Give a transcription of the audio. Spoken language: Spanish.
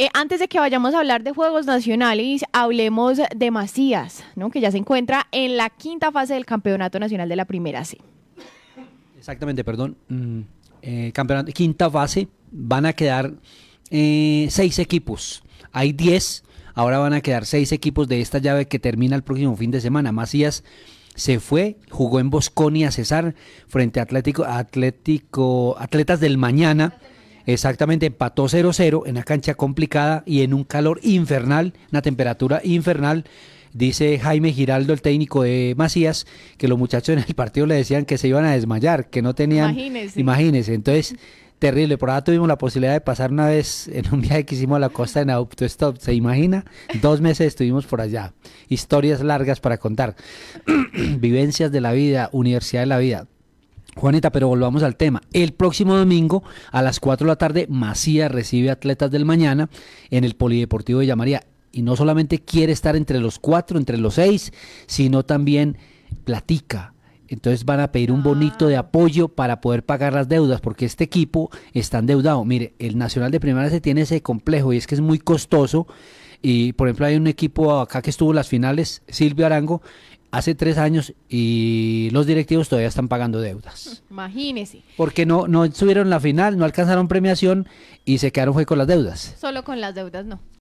Eh, antes de que vayamos a hablar de Juegos Nacionales, hablemos de Macías, ¿no? que ya se encuentra en la quinta fase del Campeonato Nacional de la Primera C. Exactamente, perdón. Mm, eh, campeonato, quinta fase, van a quedar eh, seis equipos. Hay diez, ahora van a quedar seis equipos de esta llave que termina el próximo fin de semana. Macías se fue, jugó en Bosconia Cesar frente a Atlético, Atlético, Atletas del Mañana. Exactamente, empató 0-0 en una cancha complicada y en un calor infernal, una temperatura infernal. Dice Jaime Giraldo, el técnico de Macías, que los muchachos en el partido le decían que se iban a desmayar, que no tenían... Imagínese. Imagínese. Entonces, terrible. Por ahora tuvimos la posibilidad de pasar una vez en un viaje que hicimos a la costa en autostop. ¿Se imagina? Dos meses estuvimos por allá. Historias largas para contar. Vivencias de la vida, Universidad de la Vida. Juanita, pero volvamos al tema. El próximo domingo a las 4 de la tarde, Macías recibe Atletas del Mañana en el Polideportivo de Llamaría. Y no solamente quiere estar entre los cuatro, entre los seis, sino también platica. Entonces van a pedir un bonito de apoyo para poder pagar las deudas, porque este equipo está endeudado. Mire, el Nacional de Primera se tiene ese complejo y es que es muy costoso. Y por ejemplo, hay un equipo acá que estuvo en las finales, Silvio Arango, hace tres años y los directivos todavía están pagando deudas. Imagínese. Porque no, no subieron la final, no alcanzaron premiación y se quedaron fue con las deudas. Solo con las deudas no.